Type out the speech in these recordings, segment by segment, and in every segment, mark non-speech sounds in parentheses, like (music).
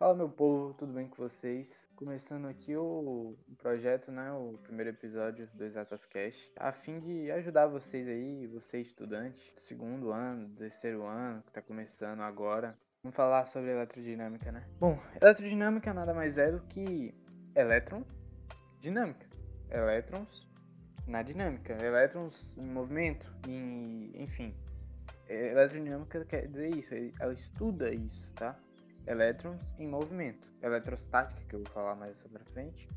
Fala meu povo, tudo bem com vocês? Começando aqui o, projeto, né, o primeiro episódio do Exatas Cash, a fim de ajudar vocês aí, você estudante do segundo ano, do terceiro ano, que está começando agora. Vamos falar sobre eletrodinâmica, né? Bom, eletrodinâmica nada mais é do que elétron, dinâmica. Elétrons na dinâmica, elétrons em movimento, enfim. Eletrodinâmica quer dizer isso, ela estuda isso, tá? Elétrons em movimento. Eletrostática, que eu vou falar mais sobre a frente,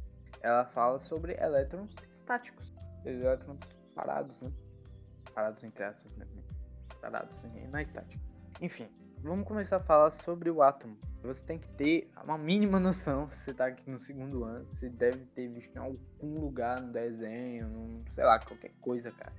ela fala sobre elétrons estáticos, elétrons parados, né? Parados entre aspas, né? Parados na estática. Enfim, vamos começar a falar sobre o átomo. Você tem que ter uma mínima noção, se você está aqui no segundo ano, você deve ter visto em algum lugar no desenho, num, sei lá, qualquer coisa, cara.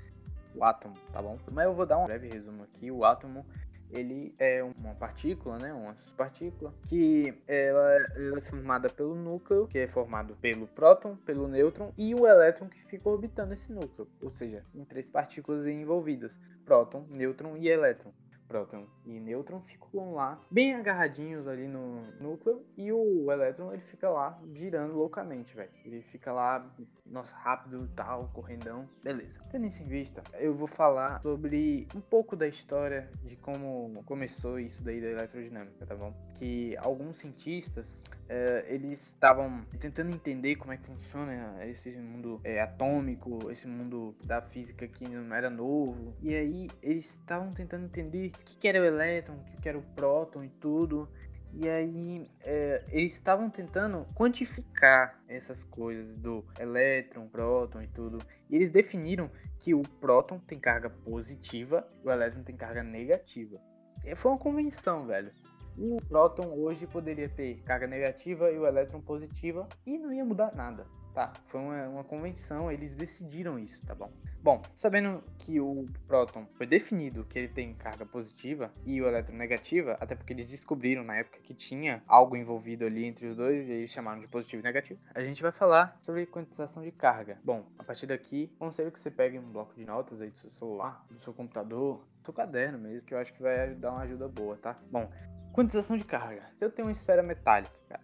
O átomo, tá bom? Mas eu vou dar um breve resumo aqui. O átomo ele é uma partícula, né, uma partícula que ela, ela, é formada pelo núcleo, que é formado pelo próton, pelo nêutron e o elétron que fica orbitando esse núcleo, ou seja, em três partículas envolvidas: próton, nêutron e elétron próton e nêutron ficam lá bem agarradinhos ali no núcleo e o elétron ele fica lá girando loucamente, velho. Ele fica lá, nossa, rápido tal, correndão, beleza. Tendo isso em vista, eu vou falar sobre um pouco da história de como começou isso daí da eletrodinâmica, tá bom? Que alguns cientistas é, eles estavam tentando entender como é que funciona esse mundo é, atômico, esse mundo da física que não era novo, e aí eles estavam tentando entender que, que era o elétron, o que, era o próton e tudo. E aí é, eles estavam tentando quantificar essas coisas do elétron, próton e tudo. E eles definiram que o próton tem carga positiva o elétron tem carga negativa. E foi uma convenção, velho. O próton hoje poderia ter carga negativa e o elétron positiva e não ia mudar nada tá? Foi uma, uma convenção, eles decidiram isso, tá bom? Bom, sabendo que o próton foi definido que ele tem carga positiva e o elétron negativa, até porque eles descobriram na época que tinha algo envolvido ali entre os dois e eles chamaram de positivo e negativo, a gente vai falar sobre quantização de carga. Bom, a partir daqui, conselho que você pegue um bloco de notas aí do seu celular, do seu computador, do seu caderno mesmo, que eu acho que vai dar uma ajuda boa, tá? Bom, quantização de carga. Se eu tenho uma esfera metálica, cara,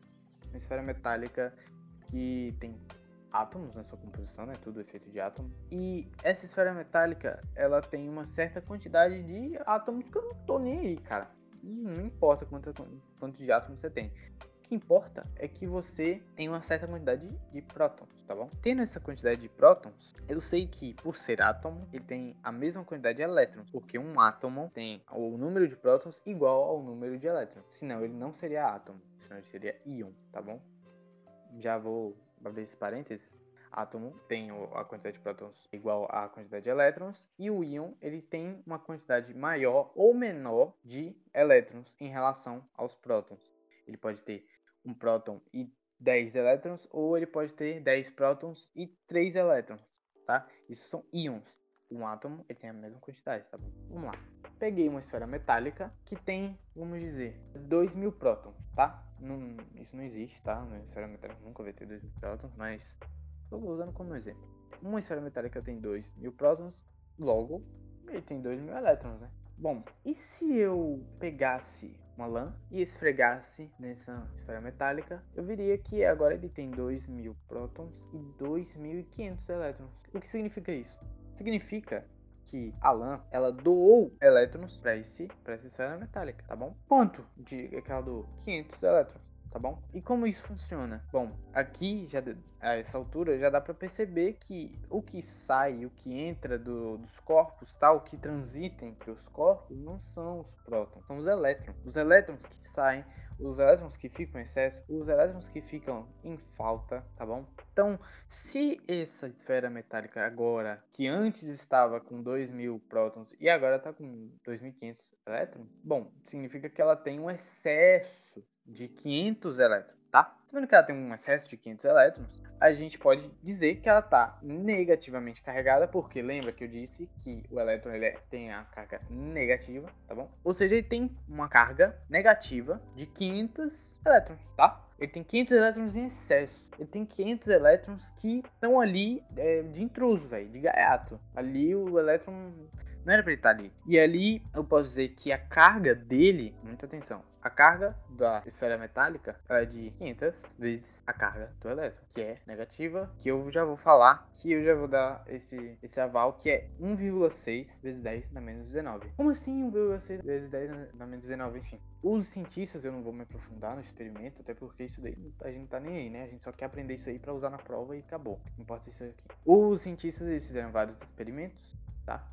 uma esfera metálica que tem átomos na sua composição, né? Tudo é feito de átomo. E essa esfera metálica, ela tem uma certa quantidade de átomos que eu não tô nem aí, cara. Não importa quanto, quanto de átomos você tem. O que importa é que você tem uma certa quantidade de prótons, tá bom? Tendo essa quantidade de prótons, eu sei que por ser átomo, ele tem a mesma quantidade de elétrons, porque um átomo tem o número de prótons igual ao número de elétrons. Senão ele não seria átomo, senão ele seria íon, tá bom? Já vou abrir esse parênteses, átomo tem a quantidade de prótons igual à quantidade de elétrons e o íon ele tem uma quantidade maior ou menor de elétrons em relação aos prótons. Ele pode ter um próton e 10 elétrons ou ele pode ter 10 prótons e 3 elétrons, tá? Isso são íons. Um átomo ele tem a mesma quantidade, tá bom? Vamos lá. Peguei uma esfera metálica que tem, vamos dizer, 2.000 prótons, tá? Não, isso não existe, tá? Uma esfera metálica nunca vai ter 2.000 prótons, mas estou usando como exemplo. Uma esfera metálica tem 2.000 prótons, logo ele tem 2.000 elétrons, né? Bom, e se eu pegasse uma lã e esfregasse nessa esfera metálica, eu veria que agora ele tem 2.000 prótons e 2.500 elétrons. O que significa isso? Significa que a lã ela doou elétrons para esse para essa esfera metálica, tá bom? Quanto de que ela doou? 500 elétrons tá bom? E como isso funciona? Bom, aqui já a essa altura já dá para perceber que o que sai, o que entra do, dos corpos, tal, o que transita entre os corpos não são os prótons, são os elétrons. Os elétrons que saem, os elétrons que ficam em excesso, os elétrons que ficam em falta, tá bom? Então, se essa esfera metálica agora, que antes estava com 2.000 prótons e agora está com 2.500 elétrons, bom, significa que ela tem um excesso de 500 elétrons, tá? Tá vendo que ela tem um excesso de 500 elétrons? A gente pode dizer que ela está negativamente carregada, porque lembra que eu disse que o elétron ele é, tem a carga negativa, tá bom? Ou seja, ele tem uma carga negativa de 500 elétrons, tá? Ele tem 500 elétrons em excesso. Ele tem 500 elétrons que estão ali é, de intruso, velho, de gaiato. Ali o elétron Não era pra ele estar ali. E ali eu posso dizer que a carga dele, muita atenção, a carga da esfera metálica é de 500 vezes a carga do elétron, que é negativa, que eu já vou falar, que eu já vou dar esse, esse aval, que é 1,6 vezes 10 na menos 19. Como assim 1,6 vezes 10 na menos 19? Enfim, os cientistas, eu não vou me aprofundar no experimento, até porque isso daí a gente tá nem aí, né? A gente só quer aprender isso aí para usar na prova e acabou. Não importa isso aqui. Os cientistas eles fizeram vários experimentos, tá?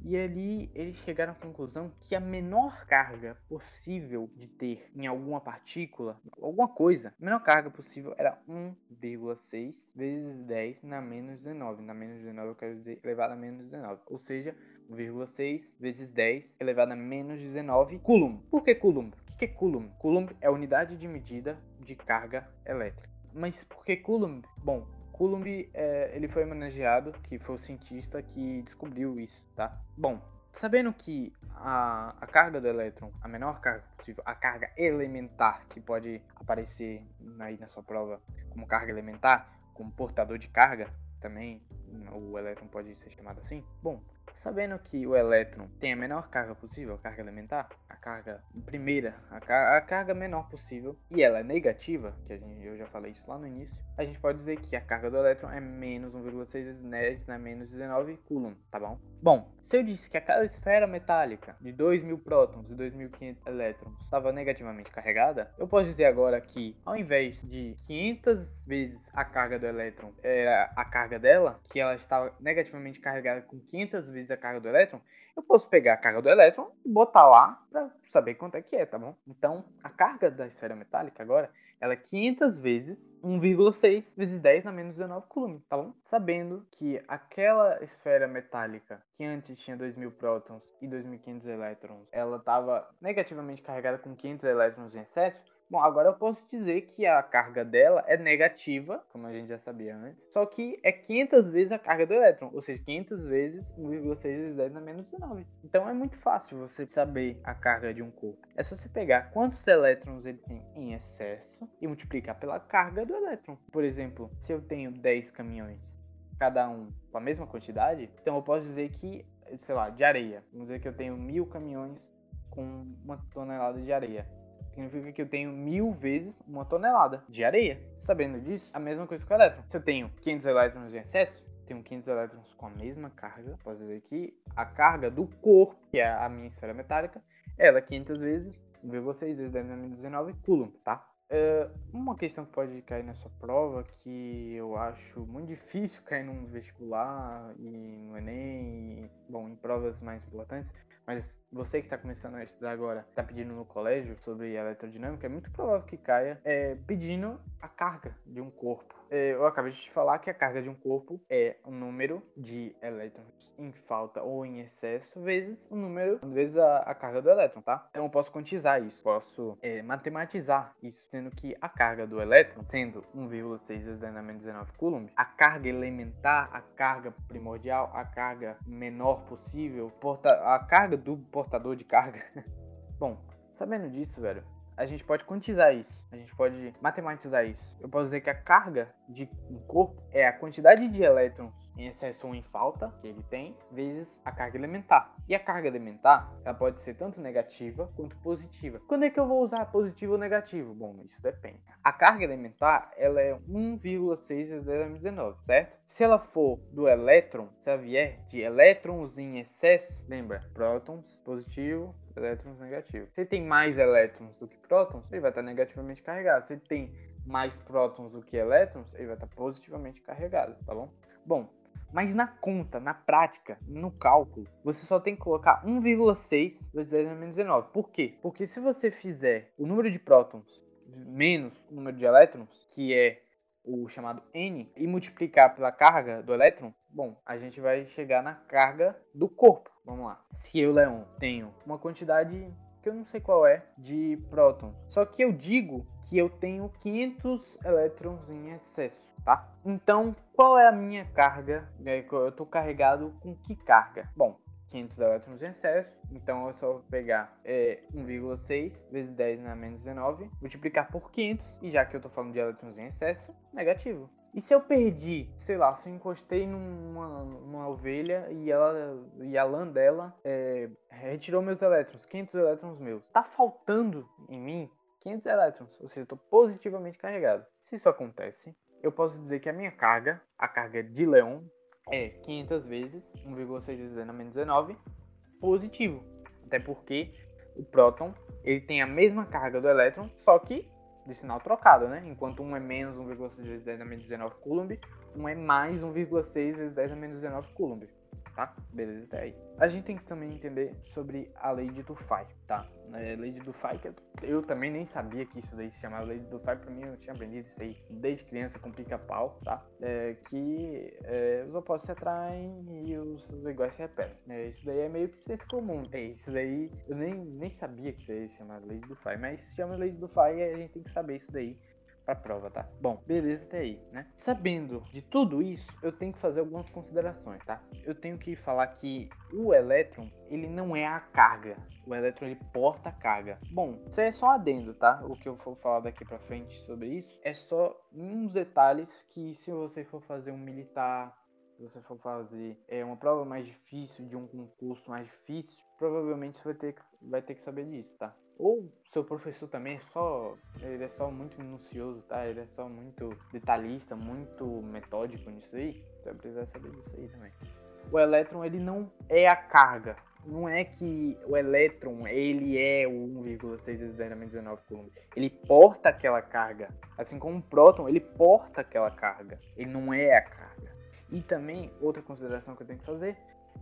E ali eles chegaram à conclusão que a menor carga possível de ter em alguma partícula, alguma coisa, a menor carga possível era 1,6 vezes 10 na menos 19. Na menos 19 eu quero dizer elevado a menos 19. Ou seja, 1,6 vezes 10 elevado a menos 19 coulomb. Por que coulomb? O que é coulomb? Coulomb é a unidade de medida de carga elétrica. Mas por que coulomb? Bom, Coulomb, é, ele foi homenageado, que foi o cientista que descobriu isso, tá? Bom, sabendo que a, a carga do elétron, a menor carga possível, a carga elementar que pode aparecer aí na sua prova como carga elementar, como portador de carga, também o elétron pode ser chamado assim. Bom, Sabendo que o elétron tem a menor carga possível, a carga elementar, a carga primeira, a, car a carga menor possível, e ela é negativa, que a gente, eu já falei isso lá no início, a gente pode dizer que a carga do elétron é menos 1,6 vezes 10 na menos 19 coulomb, tá bom? Bom, se eu disse que aquela esfera metálica de 2.000 prótons e 2.500 elétrons estava negativamente carregada, eu posso dizer agora que ao invés de 500 vezes a carga do elétron era a carga dela, que ela estava negativamente carregada com 500 vezes vezes a carga do elétron, eu posso pegar a carga do elétron e botar lá para saber quanto é que é, tá bom? Então, a carga da esfera metálica agora, ela é 500 vezes 1,6 vezes 10 na menos 19 coulomb, tá bom? Sabendo que aquela esfera metálica que antes tinha 2.000 prótons e 2.500 elétrons, ela estava negativamente carregada com 500 elétrons em excesso, Bom, agora eu posso dizer que a carga dela é negativa, como a gente já sabia antes, só que é 500 vezes a carga do elétron, ou seja, 500 vezes 1,6 vezes 10 na menos 19. Então é muito fácil você saber a carga de um corpo. É só você pegar quantos elétrons ele tem em excesso e multiplicar pela carga do elétron. Por exemplo, se eu tenho 10 caminhões, cada um com a mesma quantidade, então eu posso dizer que, sei lá, de areia. Vamos dizer que eu tenho mil caminhões com uma tonelada de areia significa que eu tenho mil vezes uma tonelada de areia. Sabendo disso, a mesma coisa com o elétron. Se eu tenho 500 elétrons em excesso, tenho 500 elétrons com a mesma carga, posso dizer que a carga do corpo, que é a minha esfera metálica, ela é 500 vezes 1,6 vezes 10 na menos 19 coulomb, tá? Uh, uma questão que pode cair nessa prova que eu acho muito difícil cair num vestibular e no Enem, e, bom, em provas mais importantes, mas você que está começando a estudar agora, está pedindo no colégio sobre eletrodinâmica, é muito provável que caia é, pedindo a carga de um corpo. É, eu acabei de te falar que a carga de um corpo é o número de elétrons em falta ou em excesso vezes o número vezes a, a carga do elétron, tá? Então eu posso quantizar isso, posso é, matematizar isso, sendo que a carga do elétron, sendo 1,6 vezes 10 na menos 19 coulomb, a carga elementar, a carga primordial, a carga menor possível, porta, a carga do portador de carga. (laughs) Bom, sabendo disso, velho, a gente pode quantizar isso, a gente pode matematizar isso. Eu posso dizer que a carga de um corpo é a quantidade de elétrons em excesso ou em falta que ele tem, vezes a carga elementar. E a carga elementar, ela pode ser tanto negativa quanto positiva. Quando é que eu vou usar positivo ou negativo? Bom, isso depende. A carga elementar, ela é 1,6 vezes 10 a menos 19, certo? Se ela for do elétron, se ela vier de elétrons em excesso, lembra? Prótons, positivo, elétrons negativos. Se ele tem mais elétrons do que prótons, ele vai estar negativamente carregado. Se ele tem mais prótons do que elétrons, ele vai estar positivamente carregado, tá bom? Bom, mas na conta, na prática, no cálculo, você só tem que colocar 1,6 vezes 10 menos 19. Por quê? Porque se você fizer o número de prótons menos o número de elétrons, que é o chamado N, e multiplicar pela carga do elétron, bom, a gente vai chegar na carga do corpo. Vamos lá. Se eu, Leon, tenho uma quantidade que eu não sei qual é de prótons, só que eu digo que eu tenho 500 elétrons em excesso, tá? Então, qual é a minha carga? Eu estou carregado com que carga? Bom, 500 elétrons em excesso, então é só pegar é, 1,6 vezes 10 na menos 19, multiplicar por 500, e já que eu tô falando de elétrons em excesso, negativo. E se eu perdi, sei lá, se eu encostei numa, numa ovelha e, ela, e a lã dela é, retirou meus elétrons, 500 elétrons meus, tá faltando em mim 500 elétrons, ou seja, eu estou positivamente carregado. Se isso acontece, eu posso dizer que a minha carga, a carga de Leon, é 500 vezes 1,6 vezes 10 na menos 19 positivo. Até porque o próton ele tem a mesma carga do elétron, só que de sinal trocado, né? Enquanto um é menos 1,6 vezes 10 na menos 19 coulomb, um é mais 1,6 vezes 10 na menos 19 coulomb tá? Beleza, até aí. A gente tem que também entender sobre a lei de Dufay, tá? É, lei de Dufay, que eu também nem sabia que isso daí se chamava lei de Dufay, pra mim eu tinha aprendido isso aí desde criança com pica-pau, tá? É, que é, os opostos se atraem e os, os iguais se repelem. É, isso daí é meio que senso comum. É, isso daí eu nem, nem sabia que isso aí se chamava lei de Dufay, mas se chama lei de Dufay a gente tem que saber isso daí pra prova, tá? Bom, beleza até aí, né? Sabendo de tudo isso, eu tenho que fazer algumas considerações, tá? Eu tenho que falar que o elétron, ele não é a carga. O elétron, ele porta a carga. Bom, isso é só adendo, tá? O que eu for falar daqui pra frente sobre isso é só uns detalhes que se você for fazer um militar, se você for fazer é, uma prova mais difícil, de um concurso mais difícil, provavelmente você vai ter, que, vai ter que saber disso, tá? Ou seu professor também é só. Ele é só muito minucioso, tá? Ele é só muito detalhista, muito metódico nisso aí. Você vai precisar saber disso aí também. O elétron, ele não é a carga. Não é que o elétron, ele é o 1,6 vezes 10 na menos 19 coulomb. Ele porta aquela carga. Assim como o próton, ele porta aquela carga. Ele não é a carga. E também, outra consideração que eu tenho que fazer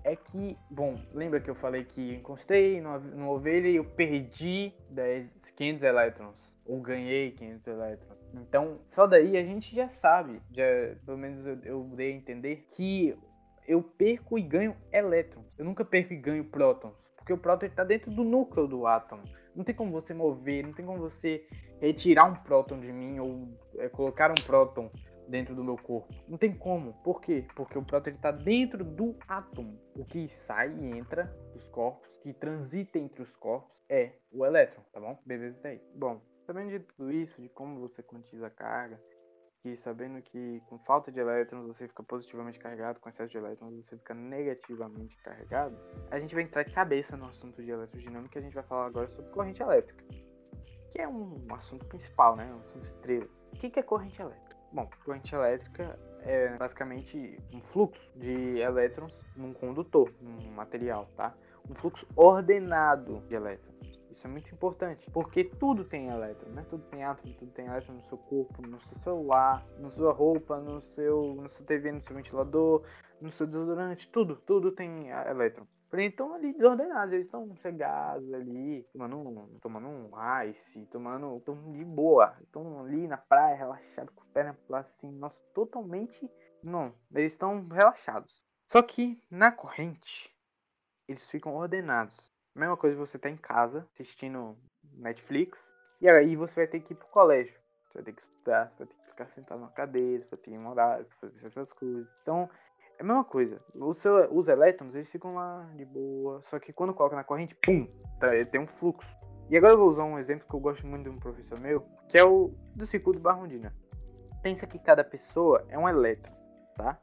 é que, bom, lembra que eu falei que encostei no, no ovelha e eu perdi 10, 500 elétrons, ou ganhei 500 elétrons. Então, só daí a gente já sabe, já, pelo menos eu, eu dei a entender, que eu perco e ganho elétrons. Eu nunca perco e ganho prótons, porque o próton está dentro do núcleo do átomo. Não tem como você mover, não tem como você retirar um próton de mim ou é, colocar um próton dentro do meu corpo. Não tem como. Por quê? Porque o próton está dentro do átomo. O que sai e entra dos corpos, que transita entre os corpos, é o elétron, tá bom? Beleza daí. Bom, sabendo de tudo isso, de como você quantiza a carga, e sabendo que com falta de elétrons você fica positivamente carregado, com excesso de elétrons você fica negativamente carregado, a gente vai entrar de cabeça no assunto de eletrodinâmica e a gente vai falar agora sobre corrente elétrica, que é um assunto principal, né? Um assunto estrela. O que é corrente elétrica? Bom, corrente elétrica é basicamente um fluxo de elétrons num condutor, num material, tá? Um fluxo ordenado de elétrons. Isso é muito importante, porque tudo tem elétron, né? Tudo tem átomo, tudo tem elétron no seu corpo, no seu celular, na sua roupa, no seu, no seu TV, no seu ventilador, no seu desodorante, tudo, tudo tem elétron. Porém, estão ali desordenados, eles estão cegados ali, tomando tomando um ice, tomando. estão de boa, estão ali na praia, relaxados, com as pernas lá assim, nossa, totalmente. Não, eles estão relaxados. Só que na corrente, eles ficam ordenados. Mesma coisa você tá em casa, assistindo Netflix, e aí você vai ter que ir pro colégio. Você vai ter que estudar, você vai ter que ficar sentado na cadeira, você vai ter que horário, fazer essas coisas. Então, é a mesma coisa. Seu, os elétrons, eles ficam lá de boa. Só que quando coloca na corrente, pum, tá, tem um fluxo. E agora eu vou usar um exemplo que eu gosto muito de um professor meu, que é o do circuito Barrondina. Pensa que cada pessoa é um elétron, tá?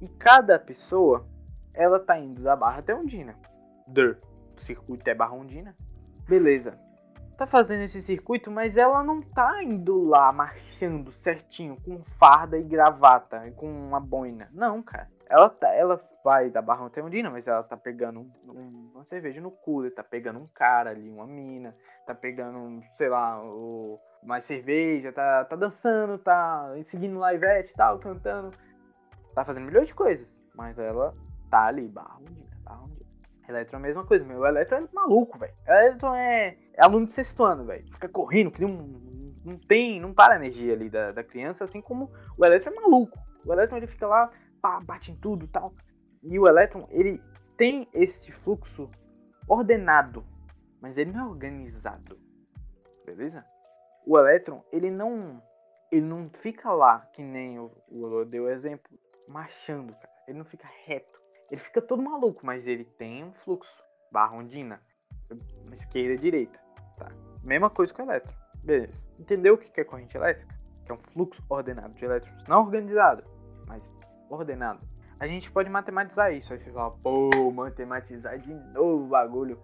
E cada pessoa, ela tá indo da barra até Ondina. Der. O circuito é Barrondina. Beleza. Tá fazendo esse circuito, mas ela não tá indo lá marchando certinho com farda e gravata, com uma boina. Não, cara. Ela, tá, ela vai da Barra Ondina, mas ela tá pegando um, um, uma cerveja no cooler, tá pegando um cara ali, uma mina, tá pegando, sei lá, o, mais cerveja, tá, tá dançando, tá seguindo Livete e tal, cantando. Tá fazendo milhões de coisas. Mas ela tá ali, Barra Ondina, Barra Ondina. Eletron é a mesma coisa, meu. O Eletron é maluco, velho. Eletron é, é aluno de sexto ano, velho. Fica correndo, que um, não tem, não para a energia ali da, da criança, assim como o Eletron é maluco. O Eletron ele fica lá pá, bate em tudo tal. E o elétron, ele tem esse fluxo ordenado, mas ele não é organizado. Beleza? O elétron, ele não ele não fica lá que nem o, o deu exemplo, marchando, cara. Ele não fica reto. ele fica todo maluco, mas ele tem um fluxo, barra ondina, esquerda direita, tá? Mesma coisa com o elétron, beleza. Entendeu o que é corrente elétrica? Que é um fluxo ordenado de elétrons, não organizado, ordenado. A gente pode matematizar isso, aí você fala, pô, matematizar de novo o bagulho.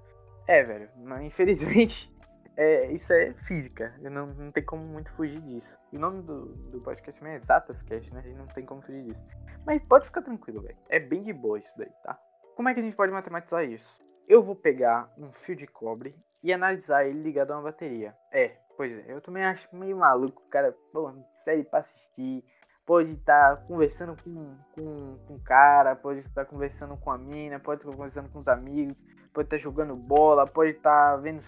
É, velho, mas infelizmente (laughs) é, isso é física. Não, não tem como muito fugir disso. O nome do, do podcast é Exatas Cast, né? A gente não tem como fugir disso. Mas pode ficar tranquilo, velho. É bem de boa isso daí, tá? Como é que a gente pode matematizar isso? Eu vou pegar um fio de cobre e analisar ele ligado a uma bateria. É, pois é. Eu também acho meio maluco, cara. Pô, série pra assistir. Pode estar tá conversando com, com, com um cara, pode estar tá conversando com a mina, pode estar tá conversando com os amigos, pode estar tá jogando bola, pode estar tá vendo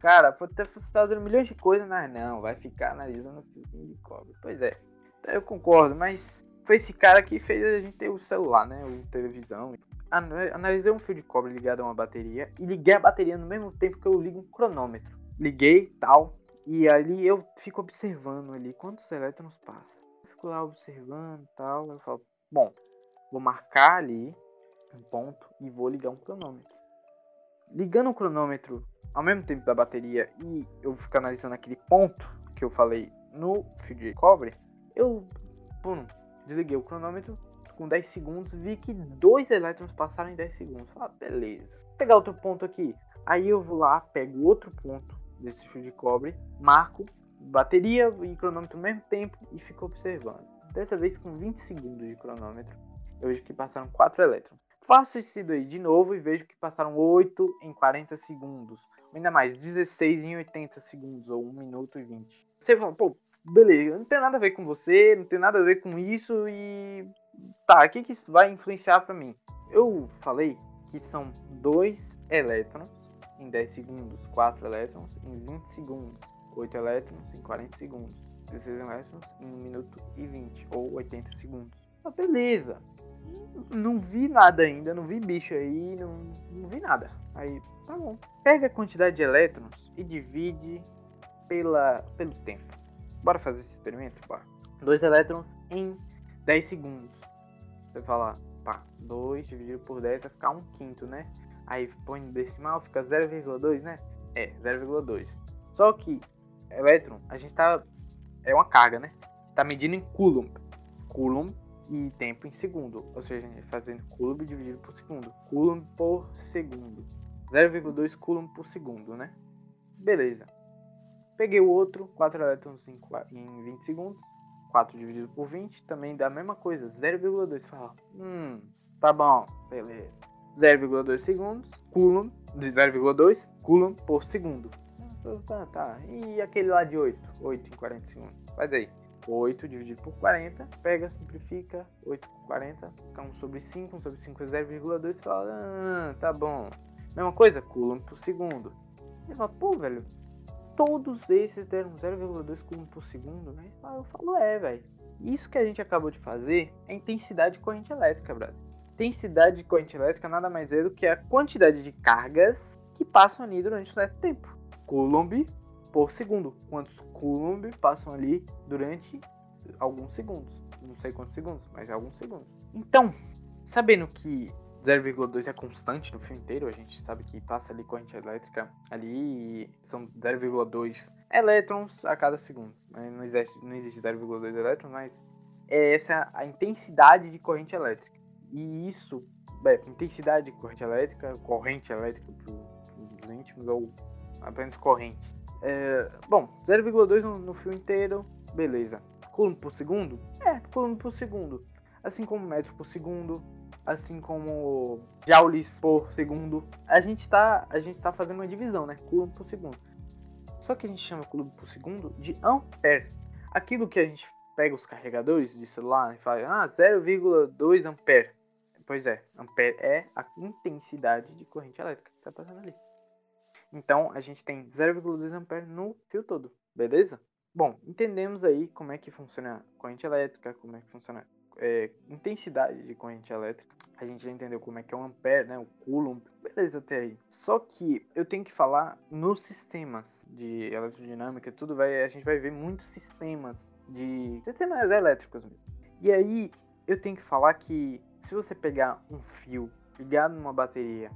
Cara, pode estar fazendo milhões de coisas, mas não, vai ficar analisando fiozinho de cobre. Pois é, eu concordo, mas foi esse cara que fez a gente ter o celular, né? O televisão. Analisei um fio de cobre ligado a uma bateria e liguei a bateria no mesmo tempo que eu ligo um cronômetro. Liguei, tal, e ali eu fico observando ali quantos elétrons passam. Fico lá observando, tal, eu falo, bom, vou marcar ali um ponto e vou ligar um cronômetro. Ligando o cronômetro ao mesmo tempo da bateria e eu ficar analisando aquele ponto que eu falei no fio de cobre, eu pum, desliguei o cronômetro com 10 segundos, vi que dois elétrons passaram em 10 segundos. Ah, beleza. Vou pegar outro ponto aqui. Aí eu vou lá, pego outro ponto desse fio de cobre, marco bateria e cronômetro ao mesmo tempo e fico observando. Dessa vez com 20 segundos de cronômetro, eu vejo que passaram 4 elétrons. Faço esse daí de novo e vejo que passaram 8 em 40 segundos ainda mais, 16 em 80 segundos, ou 1 minuto e 20. Você fala, pô, beleza, não tem nada a ver com você, não tem nada a ver com isso e. Tá, o que, que isso vai influenciar para mim? Eu falei que são dois elétrons em 10 segundos, 4 elétrons em 20 segundos, 8 elétrons em 40 segundos, 16 elétrons em 1 minuto e 20, ou 80 segundos. Ah, beleza, não vi nada ainda, não vi bicho aí, não, não vi nada. Aí, tá bom. Pega a quantidade de elétrons e divide pela, pelo tempo. Bora fazer esse experimento? Bora. 2 elétrons em 10 segundos. Você fala, pá, 2 dividido por 10 vai ficar 1 um quinto, né? Aí põe decimal, fica 0,2, né? É, 0,2. Só que elétron, a gente tá. É uma carga, né? Tá medindo em coulomb. Coulomb e tempo em segundo, ou seja, fazendo coulomb dividido por segundo. Coulomb por segundo. 0,2 coulomb por segundo, né? Beleza. Peguei o outro, 4 elétrons em, em 20 segundos. 4 dividido por 20, também dá a mesma coisa, 0,2. Fala, hum, tá bom, beleza. 0,2 segundos, coulomb, de 0,2 coulomb por segundo. Tá, tá. E aquele lá de 8? 8 em 40 segundos. Faz aí. 8 dividido por 40, pega, simplifica, 8 por 40, fica 1 sobre 5, 1 sobre 5 é 0,2, fala, ah, tá bom. Mesma coisa, coulomb por segundo. E fala, pô, velho, todos esses deram 0,2 coulomb por segundo, né? eu falo, é, velho. Isso que a gente acabou de fazer é intensidade de corrente elétrica, brother. Intensidade de corrente elétrica nada mais é do que a quantidade de cargas que passam ali durante um certo tempo. Coulomb por segundo. Quantos coulomb passam ali durante alguns segundos. Não sei quantos segundos, mas é alguns segundos. Então, sabendo que 0,2 é constante no fio inteiro, a gente sabe que passa ali corrente elétrica ali são 0,2 elétrons a cada segundo. Não existe, não existe 0,2 elétrons, mas é essa a intensidade de corrente elétrica. E isso, é, intensidade de corrente elétrica, corrente elétrica para os íntimos ou apenas corrente. É, bom, 0,2 no, no, fio inteiro, beleza. Coulomb por segundo? É, coulomb por segundo. Assim como metro por segundo, assim como joules por segundo. A gente está a gente tá fazendo uma divisão, né? Coulomb por segundo. Só que a gente chama coulomb por segundo de ampere. Aquilo que a gente pega os carregadores de celular e fala, ah, 0,2 ampere. Pois é, ampere é a intensidade de corrente elétrica que está passando ali. Então a gente tem 0,2 ampere no fio todo, beleza? Bom, entendemos aí como é que funciona a corrente elétrica, como é que funciona é, intensidade de corrente elétrica. A gente já entendeu como é que é o ampere, né, o coulomb, beleza até aí. Só que eu tenho que falar nos sistemas de eletrodinâmica, tudo vai, a gente vai ver muitos sistemas de sistemas elétricos mesmo. E aí eu tenho que falar que se você pegar um fio ligado numa bateria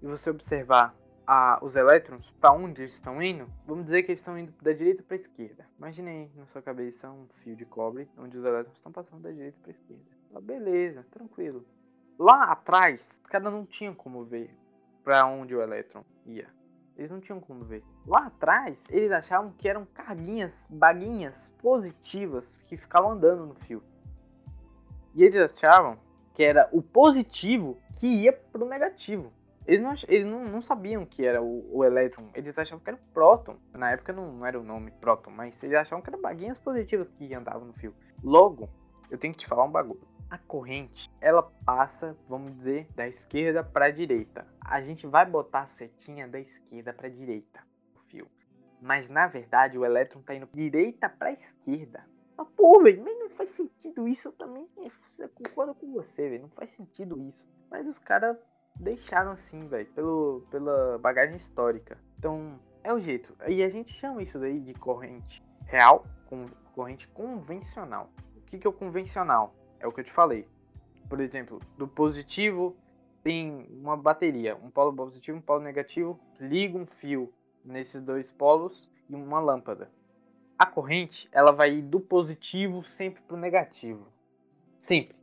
e você observar a, os elétrons para onde eles estão indo, vamos dizer que eles estão indo da direita para a esquerda. Imagine aí na sua cabeça um fio de cobre onde os elétrons estão passando da direita para a esquerda. Ah, beleza, tranquilo. Lá atrás, cada não tinha como ver para onde o elétron ia. Eles não tinham como ver. Lá atrás, eles achavam que eram carguinhas, baguinhas positivas que ficavam andando no fio. E eles achavam que era o positivo que ia pro negativo. Eles não, eles não, não sabiam que era o, o elétron, eles achavam que era o próton. Na época não, não era o nome próton, mas eles achavam que eram baguinhas positivas que andavam no fio. Logo, eu tenho que te falar um bagulho. A corrente, ela passa, vamos dizer, da esquerda para a direita. A gente vai botar a setinha da esquerda para a direita, o fio. Mas na verdade o elétron está indo direita para esquerda. Mas, pô, velho, mas não faz sentido isso. Eu também eu concordo com você, velho. Não faz sentido isso. Mas os caras deixaram assim, velho, pela bagagem histórica. Então, é o jeito. E a gente chama isso daí de corrente real, com corrente convencional. O que, que é o convencional? É o que eu te falei. Por exemplo, do positivo tem uma bateria, um polo positivo um polo negativo, liga um fio nesses dois polos e uma lâmpada. A corrente, ela vai ir do positivo sempre para o negativo. Sempre.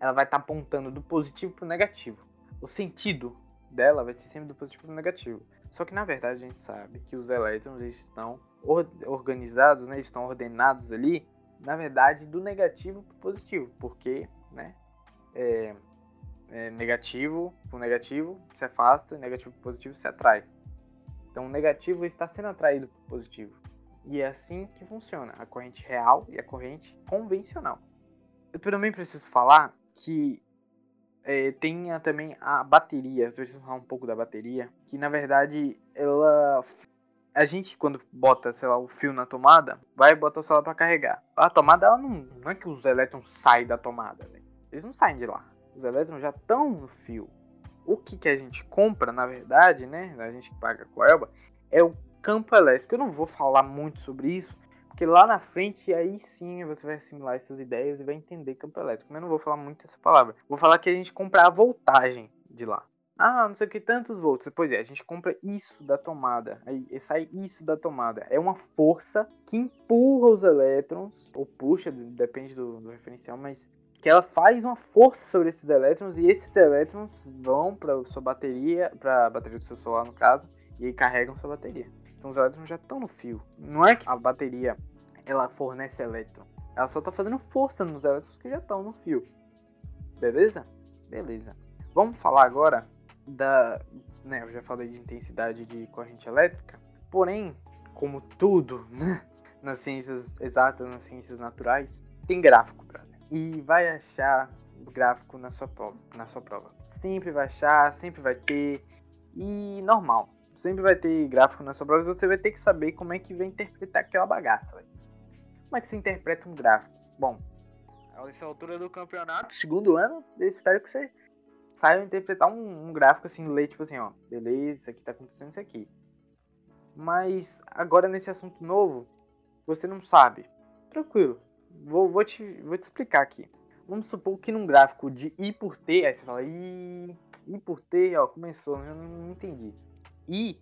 Ela vai estar tá apontando do positivo para o negativo o sentido dela vai ser sempre do positivo para o negativo. Só que na verdade a gente sabe que os elétrons eles estão organizados, né, estão ordenados ali, na verdade do negativo para o positivo, porque, né, é, é negativo com negativo se afasta, negativo para positivo se atrai. Então o negativo está sendo atraído para o positivo. E é assim que funciona a corrente real e a corrente convencional. Eu também preciso falar que é, tem também a bateria, eu preciso falar um pouco da bateria, que na verdade ela a gente quando bota, sei lá, o fio na tomada, vai botar o celular para carregar. A tomada ela não, não é que os elétrons saem da tomada, né? eles não saem de lá. Os elétrons já estão no fio. O que, que a gente compra, na verdade, né? A gente paga com a Elba, é o campo elétrico. Eu não vou falar muito sobre isso, porque lá na frente, aí sim você vai assimilar essas ideias e vai entender campo elétrico. Mas eu não vou falar muito essa palavra. Vou falar que a gente compra a voltagem de lá. Ah, não sei o que, tantos volts. Pois é, a gente compra isso da tomada. Aí sai isso da tomada. É uma força que empurra os elétrons, ou puxa, depende do, do referencial, mas que ela faz uma força sobre esses elétrons e esses elétrons vão para sua bateria, para a bateria do seu celular no caso, e aí carregam sua bateria. Então os elétrons já estão no fio. Não é que a bateria ela fornece elétron. Ela só está fazendo força nos elétrons que já estão no fio. Beleza? Beleza. Vamos falar agora da. Né, eu já falei de intensidade de corrente elétrica. Porém, como tudo né, (laughs) nas ciências exatas, nas ciências naturais, tem gráfico, brother. E vai achar gráfico na sua prova. Na sua prova. Sempre vai achar, sempre vai ter. E normal sempre vai ter gráfico na sua prova, você vai ter que saber como é que vai interpretar aquela bagaça. Véio. Como é que se interpreta um gráfico? Bom, a essa altura do campeonato, segundo ano, eu espero que você saiba interpretar um, um, gráfico assim, ler tipo assim, ó, beleza, isso aqui tá acontecendo isso aqui. Mas agora nesse assunto novo, você não sabe. Tranquilo, vou, vou, te, vou te explicar aqui. Vamos supor que num gráfico de I por T, aí você fala I, I por T, ó, começou, eu não entendi. I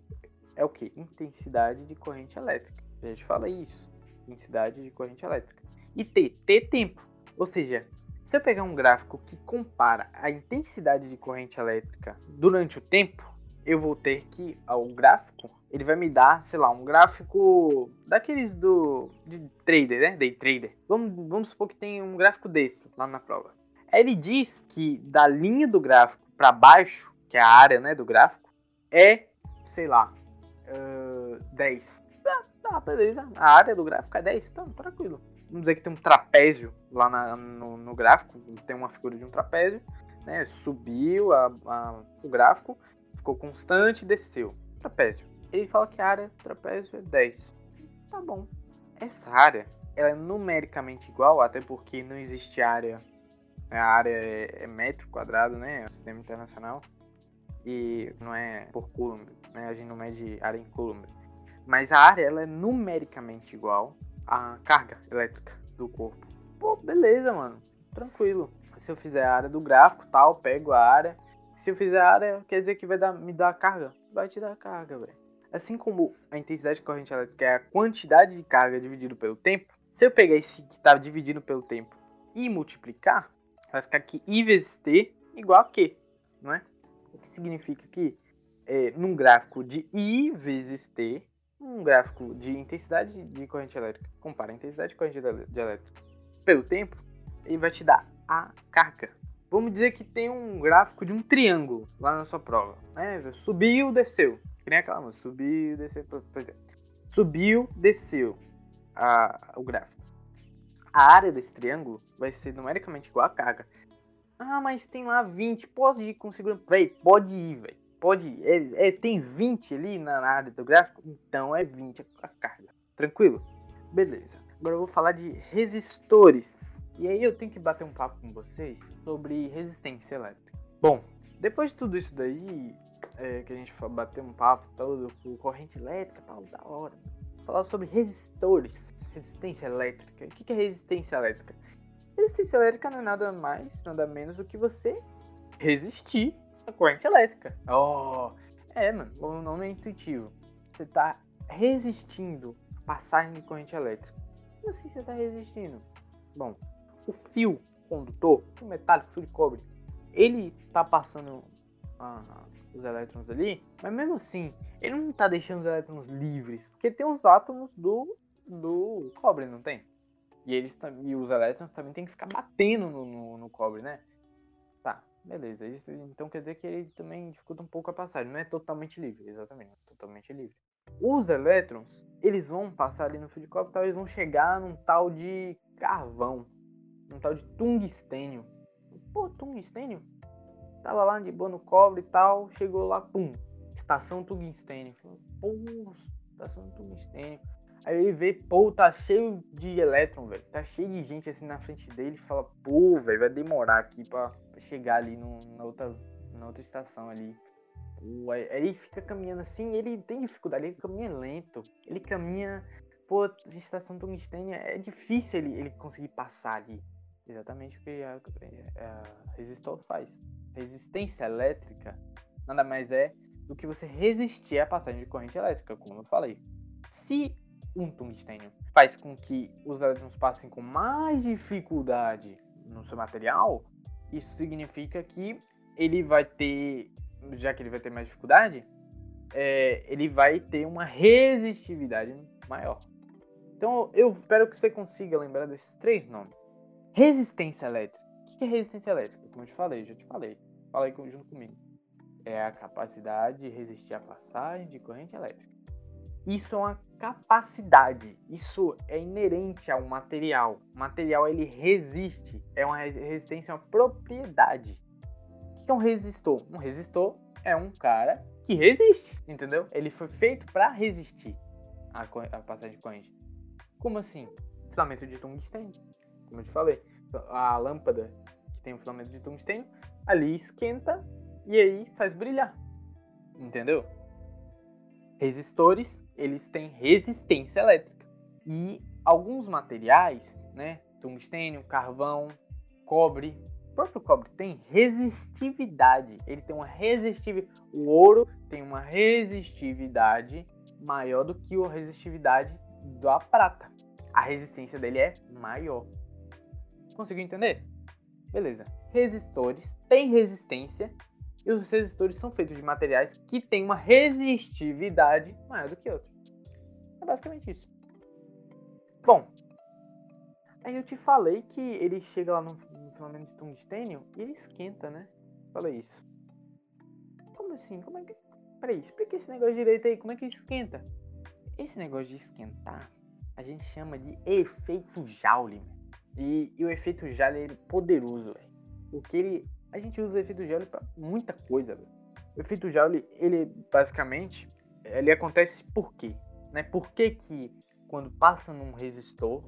é o que? Intensidade de corrente elétrica. A gente fala isso. Intensidade de corrente elétrica. E T, T tempo. Ou seja, se eu pegar um gráfico que compara a intensidade de corrente elétrica durante o tempo, eu vou ter que o gráfico, ele vai me dar, sei lá, um gráfico daqueles do de trader, né? Day trader. Vamos, vamos supor que tem um gráfico desse lá na prova. Ele diz que da linha do gráfico para baixo, que é a área, né, do gráfico, é sei lá, uh, 10. Ah, beleza. A área do gráfico é 10, então tranquilo. Vamos dizer que tem um trapézio lá na, no, no, gráfico, tem uma figura de um trapézio, né? Subiu a, a, o gráfico, ficou constante desceu. Trapézio. Ele fala que a área do trapézio é 10. Tá bom. Essa área ela é numericamente igual, até porque não existe área. A área é, é metro quadrado, né? É o sistema internacional e não é por coulomb, né? A gente não mede área em coulomb. Mas a área ela é numericamente igual à carga elétrica do corpo. Pô, beleza, mano. Tranquilo. Se eu fizer a área do gráfico, tal, pego a área. Se eu fizer área, quer dizer que vai dar, me dar carga? Vai te dar carga, velho. Assim como a intensidade de corrente elétrica é a quantidade de carga dividido pelo tempo, se eu pegar esse que está dividido pelo tempo e multiplicar, vai ficar que I vezes T igual a Q, não é? O que significa que é, num gráfico de I vezes T, um gráfico de intensidade de corrente elétrica, compara a intensidade de corrente elétrica pelo tempo, ele vai te dar a carga. Vamos dizer que tem um gráfico de um triângulo lá na sua prova. Né? Subiu, desceu. Que nem aquela música. Subiu, desceu. Subiu, desceu a, o gráfico. A área desse triângulo vai ser numericamente igual a carga. Ah, mas tem lá 20. Pode ir com segurança. Véi, pode ir, velho. Pode ir. É, é, tem 20 ali na, na área do gráfico. Então é 20 a carga. Tranquilo? Beleza. Agora eu vou falar de resistores. E aí eu tenho que bater um papo com vocês sobre resistência elétrica. Bom, depois de tudo isso daí, é, que a gente bateu um papo todo com corrente elétrica, tal, da hora. Falar sobre resistores, resistência elétrica. O que é resistência elétrica? Resistência elétrica não é nada mais, nada menos do que você resistir à corrente elétrica. Oh, é, mano, o nome é intuitivo. Você está resistindo a passagem de corrente elétrica. Como assim você está resistindo? Bom, o fio condutor, fio metálico, fio de cobre, ele está passando ah, os elétrons ali, mas mesmo assim, ele não está deixando os elétrons livres, porque tem os átomos do, do cobre, não tem? E, eles, e os elétrons também tem que ficar batendo no, no, no cobre, né? Beleza. Isso, então quer dizer que ele também dificulta um pouco a passagem. Não é totalmente livre, exatamente. É totalmente livre. Os elétrons, eles vão passar ali no fio de cobre, tal, eles vão chegar num tal de carvão, num tal de tungstênio. Pô, tungstênio? Tava lá de boa no cobre e tal, chegou lá, pum, estação tungstênio. Pô, estação tungstênio. Aí ele vê, pô, tá cheio de elétron, velho. Tá cheio de gente assim na frente dele. Fala, pô, velho, vai demorar aqui pra, chegar ali no, na, outra, na outra estação ali. Aí ele fica caminhando assim, ele tem dificuldade, ele caminha lento, ele caminha. Pô, a estação tungstênia é difícil ele, ele conseguir passar ali. Exatamente o que a, a resistor faz. Resistência elétrica nada mais é do que você resistir à passagem de corrente elétrica, como eu falei. Se um tungstênio faz com que os elétrons passem com mais dificuldade no seu material, isso significa que ele vai ter já que ele vai ter mais dificuldade, é, ele vai ter uma resistividade maior. Então eu espero que você consiga lembrar desses três nomes. Resistência elétrica. O que é resistência elétrica? Como eu te falei, já te falei. Fala aí junto comigo. É a capacidade de resistir à passagem de corrente elétrica. Isso é uma capacidade, isso é inerente ao material. O material ele resiste, é uma resistência, é uma propriedade que é um resistor? Um resistor é um cara que resiste, entendeu? Ele foi feito para resistir à passagem de corrente. Como assim? Filamento de tungstênio, como eu te falei. A lâmpada que tem um filamento de tungstênio, ali esquenta e aí faz brilhar. Entendeu? Resistores, eles têm resistência elétrica. E alguns materiais, né, tungstênio, carvão, cobre, o próprio cobre tem resistividade. Ele tem uma resistividade. O ouro tem uma resistividade maior do que a resistividade da prata. A resistência dele é maior. Conseguiu entender? Beleza. Resistores têm resistência e os resistores são feitos de materiais que têm uma resistividade maior do que outros. É basicamente isso. Bom, aí eu te falei que ele chega lá no filamento de tungstênio e ele esquenta, né? Fala isso. Como assim? Como é que. Peraí, explica esse negócio direito aí, como é que esquenta? Esse negócio de esquentar a gente chama de efeito Joule. E, e o efeito Joule é poderoso, velho. Porque ele. A gente usa o efeito Joule pra muita coisa, velho. O efeito Joule, ele basicamente. Ele acontece por quê? Né? Por que, que quando passa num resistor,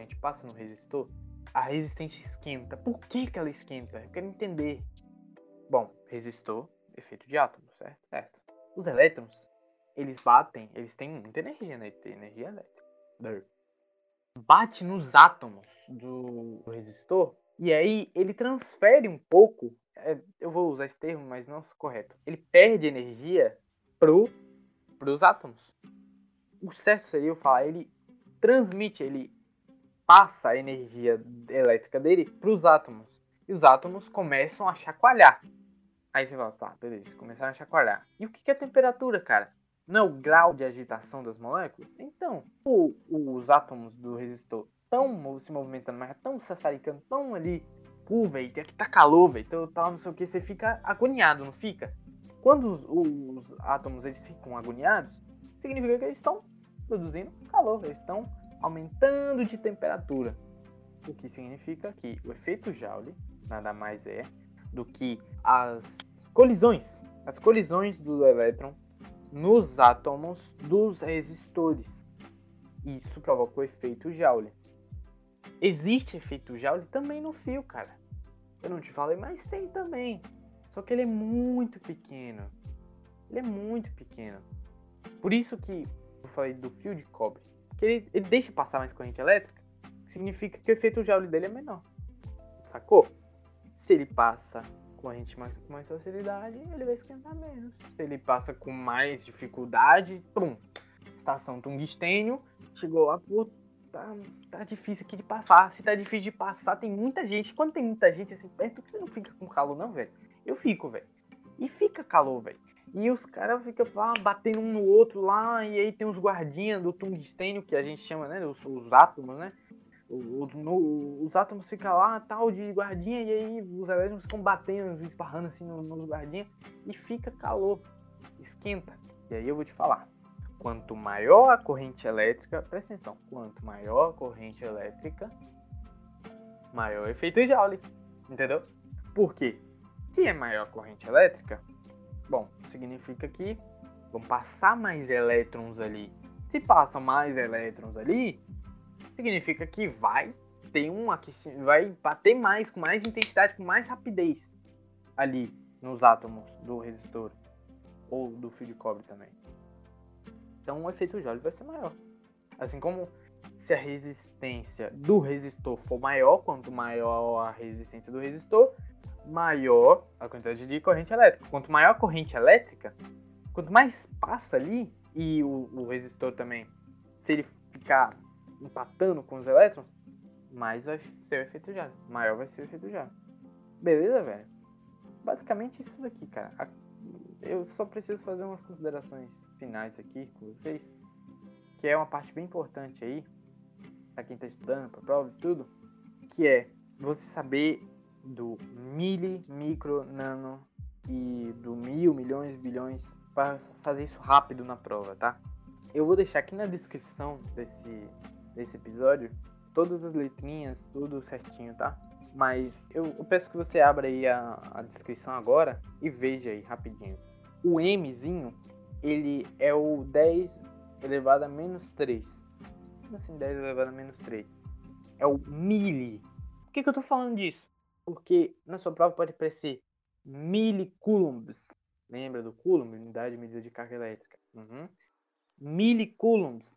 gente passa num resistor, a resistência esquenta. Por que, que ela esquenta? Eu quero entender. Bom, resistor, efeito de átomo, certo? Certo. Os elétrons, eles batem, eles têm muita energia, né? Tem energia elétrica. Bate nos átomos do resistor E aí ele transfere um pouco, é, eu vou usar esse termo, mas não é correto. Ele perde energia pro, pros átomos. O certo seria eu falar, ele transmite, ele passa a energia elétrica dele para os átomos. E os átomos começam a chacoalhar. Aí você fala, tá, beleza, começaram a chacoalhar. E o que é temperatura, cara? Não é o grau de agitação das moléculas? Então, o, os átomos do resistor estão se movimentando, mas estão sassaricando, tão ali, pô, velho, aqui tá calor, velho, então tal, não sei o que, você fica agoniado, não fica? Quando os, os átomos eles ficam agoniados, significa que eles estão produzindo calor, eles estão aumentando de temperatura. O que significa que o efeito Joule nada mais é do que as colisões, as colisões do elétron nos átomos dos resistores. Isso provoca o efeito Joule. Existe efeito Joule também no fio, cara. Eu não te falei, mas tem também. Só que ele é muito pequeno. Ele é muito pequeno. Por isso que eu falei do fio de cobre. Que ele, ele deixa passar mais corrente elétrica, significa que o efeito Joule dele é menor. Sacou? Se ele passa corrente mais, com mais facilidade, ele vai esquentar menos. Se ele passa com mais dificuldade, pum, estação tungstênio, chegou lá, pô, tá, tá difícil aqui de passar. Se tá difícil de passar, tem muita gente. Quando tem muita gente assim perto, você não fica com calor, não, velho. Eu fico, velho. E fica calor, velho. E os caras ficam ah, batendo um no outro lá, e aí tem os guardinhas do tungstênio, que a gente chama, né? Os, os átomos, né? No, os átomos ficam lá, tal, de guardinha, e aí os elétrons ficam batendo, esparrando assim nos, nos guardinhas, e fica calor, esquenta. E aí eu vou te falar, quanto maior a corrente elétrica, presta atenção, quanto maior a corrente elétrica, maior o efeito Joule, entendeu? Por quê? Se é maior a corrente elétrica, bom, significa que vão passar mais elétrons ali. Se passam mais elétrons ali, significa que vai ter um aquecimento, vai bater mais, com mais intensidade, com mais rapidez ali nos átomos do resistor ou do fio de cobre também. Então o efeito Joule vai ser maior. Assim como se a resistência do resistor for maior, quanto maior a resistência do resistor, maior a quantidade de corrente elétrica. Quanto maior a corrente elétrica, quanto mais passa ali, e o, o resistor também, se ele ficar empatando com os elétrons, mais vai ser o efeito Joule. Maior vai ser o efeito Joule. Beleza, velho? Basicamente isso daqui, cara. Eu só preciso fazer umas considerações finais aqui com vocês, que é uma parte bem importante aí, pra quem tá estudando, pra prova e tudo, que é você saber do mili, micro, nano e do mil, milhões, bilhões, para fazer isso rápido na prova, tá? Eu vou deixar aqui na descrição desse, desse episódio todas as letrinhas, tudo certinho, tá? Mas eu, eu peço que você abra aí a, a, descrição agora e veja aí rapidinho. O Mzinho, ele é o 10 elevado a menos 3. Como assim 10 elevado a menos 3? É o mili. Por que, que eu tô falando disso? Porque na sua prova pode aparecer milicoulombs. Lembra do coulomb, unidade de medida de carga elétrica? Uhum. Milicoulombs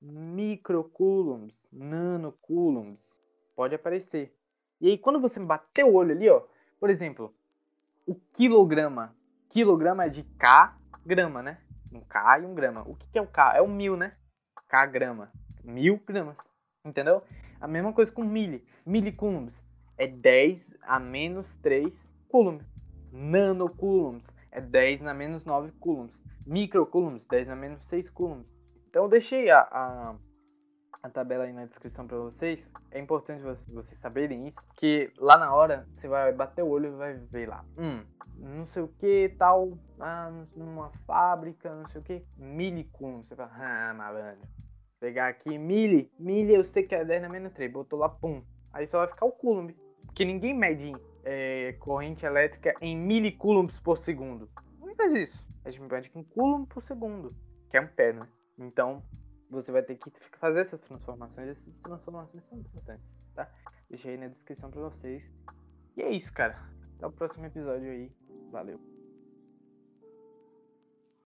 microcoulombs, nanocoulombs, pode aparecer. E aí quando você bater o olho ali, ó, por exemplo, o quilograma, quilograma é de K grama, né? Um K e um grama. O que, que é o K? É o mil, né? K grama, mil gramas, entendeu? A mesma coisa com mili, milicoulombs, é 10 a menos 3 coulomb. Nanocoulombs é 10 na menos 9 coulombs. Microcoulombs, 10 na menos 6 coulombs. Então eu deixei a, a, a tabela aí na descrição para vocês. É importante vocês, saberem isso, que lá na hora você vai bater o olho e vai ver lá. Hum, não sei o que, tal, ah, numa fábrica, não sei o que, milicum. Você fala, ah, malandro. Pegar aqui, mili, mili eu sei que é 10 na menos 3, botou lá, pum. Aí só vai ficar o coulomb, porque ninguém mede é, corrente elétrica em milicoulombs por segundo. Não faz isso. A gente mede em coulomb por segundo, que é ampere, né? Então, você vai ter que fazer essas transformações. Essas transformações são importantes, tá? Deixei aí na descrição para vocês. E é isso, cara. Até o próximo episódio aí. Valeu.